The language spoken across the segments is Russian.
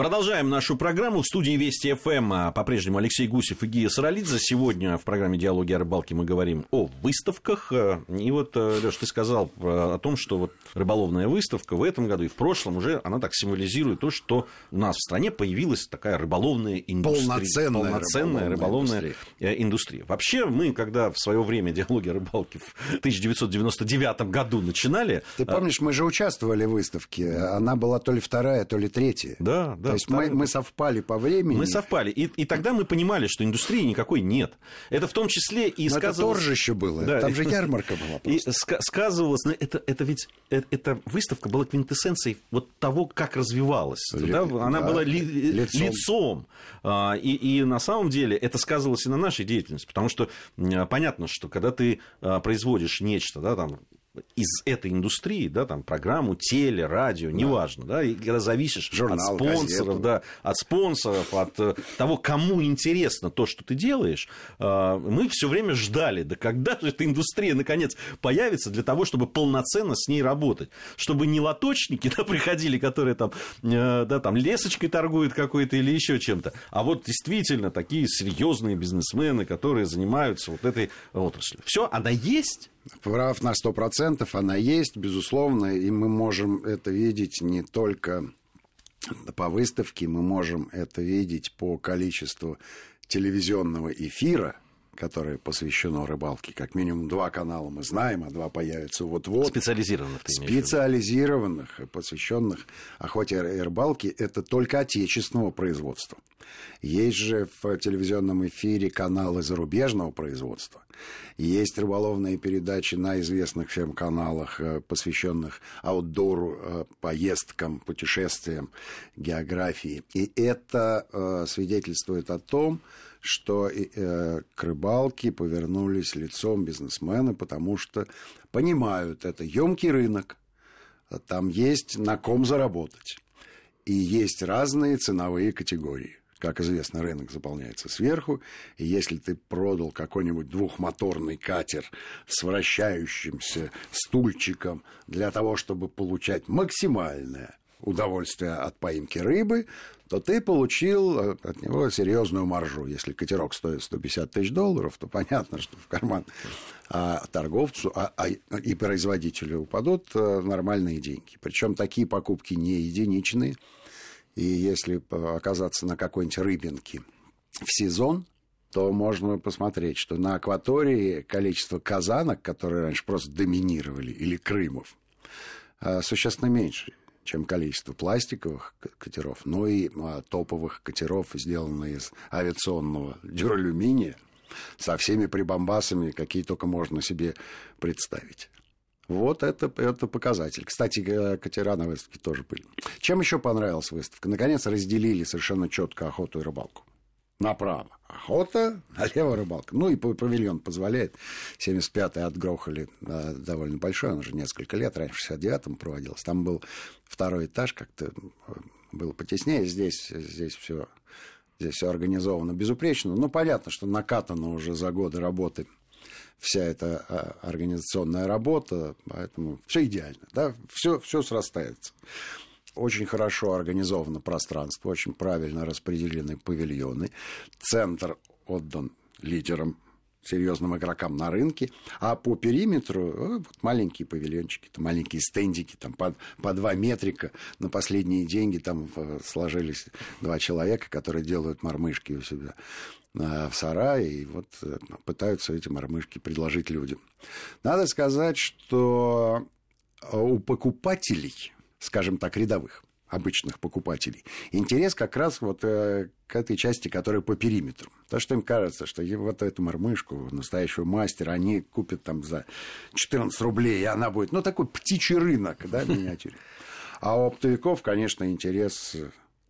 Продолжаем нашу программу. В студии Вести ФМ а, по-прежнему Алексей Гусев и Гия Саралидзе. Сегодня в программе «Диалоги о рыбалке» мы говорим о выставках. А, и вот, э, Леш, ты сказал о том, что вот рыболовная выставка в этом году и в прошлом уже, она так символизирует то, что у нас в стране появилась такая рыболовная индустрия. Полноценная, полноценная рыболовная, рыболовная индустрия. индустрия. Вообще, мы, когда в свое время «Диалоги о рыбалке» в 1999 году начинали... Ты помнишь, мы же участвовали в выставке. Она была то ли вторая, то ли третья. Да, да. То есть мы, мы совпали по времени. Мы совпали. И, и тогда мы понимали, что индустрии никакой нет. Это в том числе и Но сказывалось... это торжище было. Да. Там же ярмарка была просто. И сказывалось... Это, это ведь... Это, эта выставка была квинтэссенцией вот того, как развивалась. Ли, да? Она да, была ли, лицом. лицом. А, и, и на самом деле это сказывалось и на нашей деятельности. Потому что понятно, что когда ты а, производишь нечто, да, там, из этой индустрии, да, там, программу, теле, радио, да. неважно, да, и когда зависишь Журнал, от спонсоров, газету. да, от спонсоров, от э, того, кому интересно то, что ты делаешь, э, мы все время ждали, да когда же эта индустрия, наконец, появится для того, чтобы полноценно с ней работать, чтобы не лоточники, да, приходили, которые там, э, да, там, лесочкой торгуют какой-то или еще чем-то, а вот действительно такие серьезные бизнесмены, которые занимаются вот этой отраслью. Все, она есть, Прав на сто процентов, она есть, безусловно, и мы можем это видеть не только по выставке, мы можем это видеть по количеству телевизионного эфира, которое посвящено рыбалке. Как минимум два канала мы знаем, а два появятся вот-вот. Специализированных. Специализированных, посвященных охоте и рыбалке. Это только отечественного производства. Есть же в телевизионном эфире каналы зарубежного производства. Есть рыболовные передачи на известных всем каналах, э, посвященных аутдору, э, поездкам, путешествиям, географии. И это э, свидетельствует о том, что к рыбалке повернулись лицом бизнесмены, потому что понимают, это емкий рынок, там есть на ком заработать. И есть разные ценовые категории. Как известно, рынок заполняется сверху, и если ты продал какой-нибудь двухмоторный катер с вращающимся стульчиком для того, чтобы получать максимальное удовольствие от поимки рыбы, то ты получил э, от него серьезную маржу. Если катерок стоит 150 тысяч долларов, то понятно, что в карман а торговцу а, а, и производителю упадут э, нормальные деньги. Причем такие покупки не единичные. И если оказаться на какой-нибудь рыбинке в сезон, то можно посмотреть, что на акватории количество казанок, которые раньше просто доминировали, или крымов, а, существенно меньше, чем количество пластиковых катеров, но и а, топовых катеров, сделанных из авиационного дюралюминия, со всеми прибамбасами, какие только можно себе представить. Вот это, это показатель. Кстати, катера на выставке тоже были. Чем еще понравилась выставка? Наконец разделили совершенно четко охоту и рыбалку. Направо охота, налево рыбалка. Ну и павильон позволяет. 75-й отгрохали а, довольно большой, он уже несколько лет, раньше в 69-м проводился. Там был второй этаж, как-то э, было потеснее. Здесь, здесь все здесь все организовано безупречно. Ну, понятно, что накатано уже за годы работы вся эта а, организационная работа, поэтому все идеально, да, все, все срастается. Очень хорошо организовано пространство, очень правильно распределены павильоны. Центр отдан лидерам серьезным игрокам на рынке, а по периметру э, вот маленькие павильончики, там маленькие стендики, там по, по два метрика на последние деньги там э, сложились два человека, которые делают мормышки у себя в сарае и вот э, пытаются эти мормышки предложить людям. Надо сказать, что у покупателей, скажем так, рядовых, обычных покупателей. Интерес как раз вот э, к этой части, которая по периметру. То, что им кажется, что вот эту мормышку, настоящего мастера, они купят там за 14 рублей, и она будет, ну, такой птичий рынок, да, миниатюре. А у оптовиков, конечно, интерес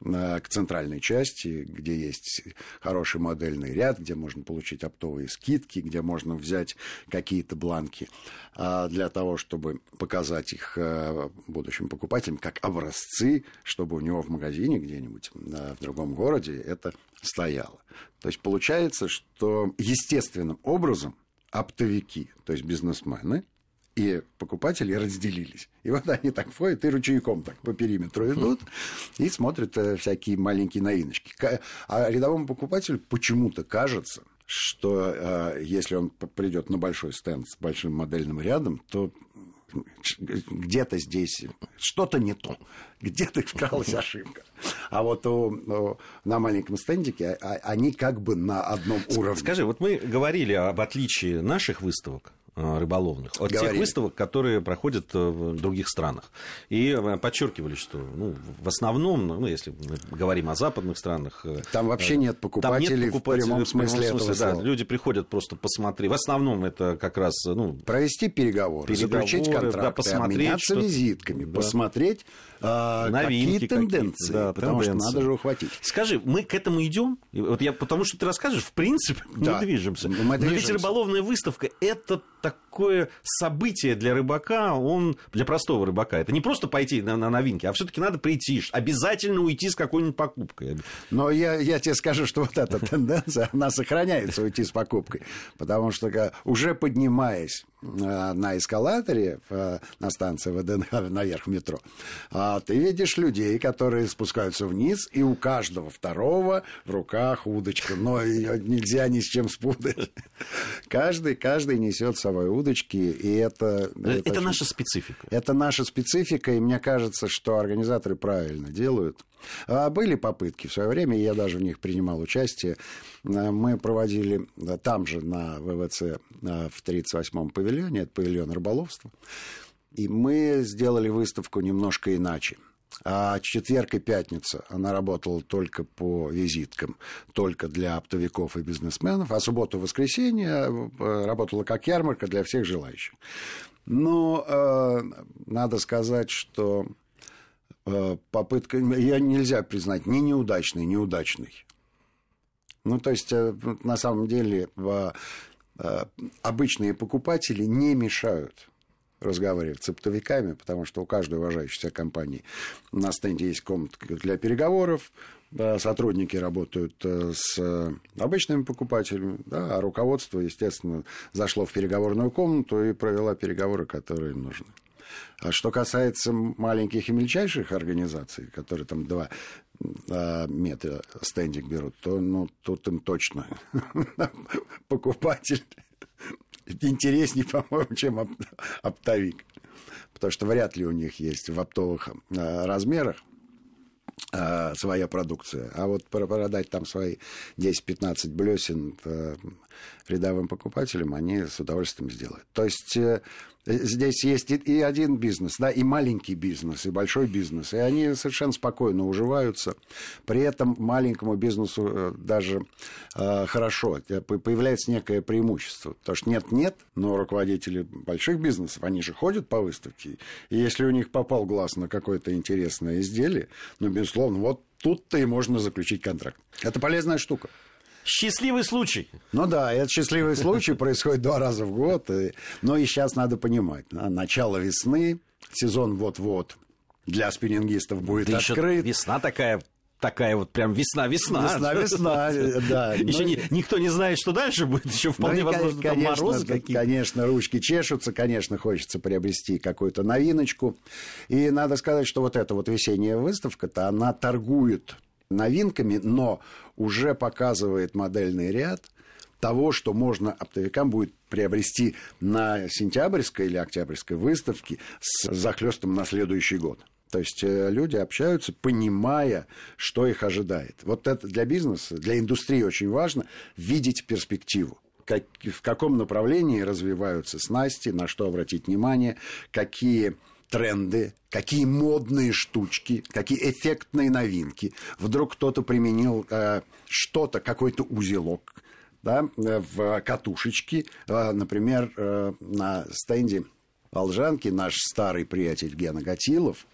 к центральной части, где есть хороший модельный ряд, где можно получить оптовые скидки, где можно взять какие-то бланки а, для того, чтобы показать их э, будущим покупателям как образцы, чтобы у него в магазине где-нибудь в другом городе это стояло. То есть получается, что естественным образом оптовики, то есть бизнесмены, и покупатели разделились. И вот они так ходят и ручейком так по периметру идут и смотрят э, всякие маленькие новиночки. А рядовому покупателю почему-то кажется, что э, если он придет на большой стенд с большим модельным рядом, то где-то здесь что-то не то, где-то вкралась ошибка. А вот у, у, на маленьком стендике а, они как бы на одном уровне. Скажи, вот мы говорили об отличии наших выставок рыболовных, от Говорили. тех выставок, которые проходят э, в других странах. И э, подчеркивали, что ну, в основном, ну, если мы говорим о западных странах... Там вообще нет покупателей, там нет покупателей в прямом смысле, в прямом смысле этого да, Люди приходят просто посмотреть. В основном это как раз... Ну, Провести переговоры, переговоры заключить контракты, да, посмотреть, обменяться что... визитками, да. посмотреть Новинки какие тенденции, да, потому тенденции. что надо же ухватить. Скажи, мы к этому идем? Вот я, потому что ты расскажешь, в принципе, да. мы движемся. Мы движемся. Но ведь рыболовная выставка – это так такое событие для рыбака, он для простого рыбака. Это не просто пойти на, на новинки, а все-таки надо прийти, обязательно уйти с какой-нибудь покупкой. Но я, я тебе скажу, что вот эта тенденция, она сохраняется уйти с покупкой, потому что уже поднимаясь Э, на эскалаторе э, на станции ВДНХ наверх метро, а ты видишь людей, которые спускаются вниз, и у каждого второго в руках удочка. Но ее нельзя ни с чем спутать. Каждый, каждый несет с собой удочки, и это... Это, это очень... наша специфика. Это наша специфика, и мне кажется, что организаторы правильно делают. А были попытки в свое время, я даже в них принимал участие. Э, мы проводили там же, на ВВЦ, э, в 38-м павильоне, это павильон рыболовства, и мы сделали выставку немножко иначе. А четверг и пятница она работала только по визиткам, только для оптовиков и бизнесменов, а субботу и воскресенье э, работала как ярмарка для всех желающих. Но э, надо сказать, что Э, попытка, ее нельзя признать ни неудачной, ни удачной. Ну, то есть, э, на самом деле, э, обычные покупатели не мешают разговаривать с оптовиками, потому что у каждой уважающей себя компании на стенде есть комната для переговоров, да, сотрудники работают с обычными покупателями, да, а руководство, естественно, зашло в переговорную комнату и провело переговоры, которые им нужны. А что касается маленьких и мельчайших организаций, которые там два а, метра стендик берут, то ну, тут им точно покупатель интереснее, по-моему, чем оптовик. Потому что вряд ли у них есть в оптовых а, размерах а, своя продукция. А вот продать там свои 10-15 блесен рядовым покупателям они с удовольствием сделают. То есть э, здесь есть и один бизнес, да, и маленький бизнес, и большой бизнес, и они совершенно спокойно уживаются. При этом маленькому бизнесу э, даже э, хорошо, появляется некое преимущество, потому что нет-нет, но руководители больших бизнесов, они же ходят по выставке, и если у них попал глаз на какое-то интересное изделие, ну, безусловно, вот тут-то и можно заключить контракт. Это полезная штука. Счастливый случай. Ну да, этот счастливый случай происходит два раза в год. И... Но и сейчас надо понимать, начало весны, сезон вот-вот для спиннингистов будет да открыт. Весна такая такая вот прям весна-весна. Весна-весна, да. Еще не, никто не знает, что дальше будет. Еще вполне ну, возможно, конечно, там морозы какие-то. Конечно, ручки чешутся, конечно, хочется приобрести какую-то новиночку. И надо сказать, что вот эта вот весенняя выставка-то, она торгует новинками, но уже показывает модельный ряд того, что можно оптовикам будет приобрести на сентябрьской или октябрьской выставке с захлестом на следующий год. То есть э, люди общаются, понимая, что их ожидает. Вот это для бизнеса, для индустрии очень важно видеть перспективу. Как, в каком направлении развиваются снасти, на что обратить внимание, какие тренды, какие модные штучки, какие эффектные новинки. Вдруг кто-то применил э, что-то, какой-то узелок да, в катушечке. Э, например, э, на стенде Волжанки наш старый приятель Гена Гатилов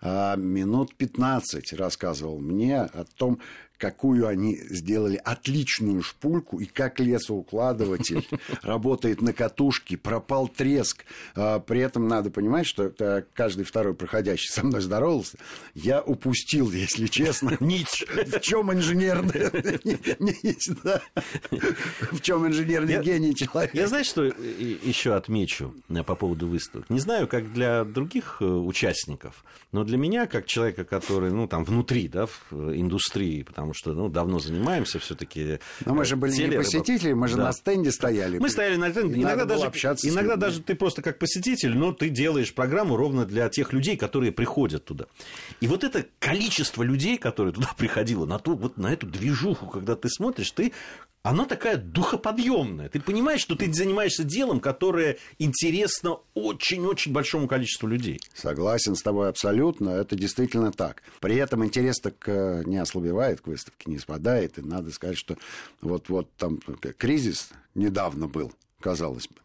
а, минут 15 рассказывал мне о том, какую они сделали отличную шпульку и как лесоукладыватель работает на катушке, пропал треск. А, при этом надо понимать, что каждый второй проходящий со мной здоровался. Я упустил, если честно, нить. В чем инженерный В чем инженерный гений человека. Я знаю, что еще отмечу э, по поводу выставок. Не знаю, как для других э, участников, но для меня, как человека, который, ну, там, внутри, да, в э, индустрии, потому что, ну, давно занимаемся все-таки. Но мы же были не посетители, мы же да. на стенде стояли. Мы стояли на стенде. Иногда, даже, иногда даже ты просто как посетитель, но ты делаешь программу ровно для тех людей, которые приходят туда. И вот это количество людей, которые туда приходило, на, ту, вот на эту движуху, когда ты смотришь, ты она такая духоподъемная. Ты понимаешь, что ты занимаешься делом, которое интересно очень-очень большому количеству людей. Согласен с тобой абсолютно. Это действительно так. При этом интерес так э, не ослабевает к выставке, не спадает. И надо сказать, что вот-вот там кризис недавно был, казалось бы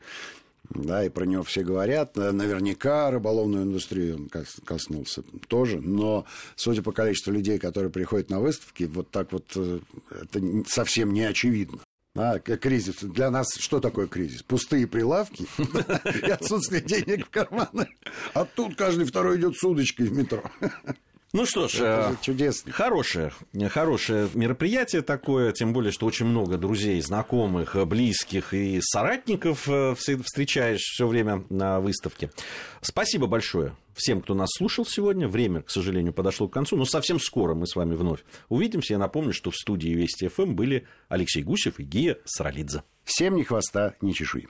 да, и про него все говорят. Наверняка рыболовную индустрию он коснулся тоже, но судя по количеству людей, которые приходят на выставки, вот так вот э, это совсем не очевидно. А, кризис. Для нас что такое кризис? Пустые прилавки и отсутствие денег в карманах. А тут каждый второй идет с удочкой в метро. Ну что ж, Это э, чудесно. Хорошее, хорошее мероприятие такое, тем более, что очень много друзей, знакомых, близких и соратников э, встречаешь все время на выставке. Спасибо большое всем, кто нас слушал сегодня. Время, к сожалению, подошло к концу, но совсем скоро мы с вами вновь увидимся. Я напомню, что в студии Вести ФМ были Алексей Гусев и Гия Саралидзе. Всем ни хвоста, ни чешуи.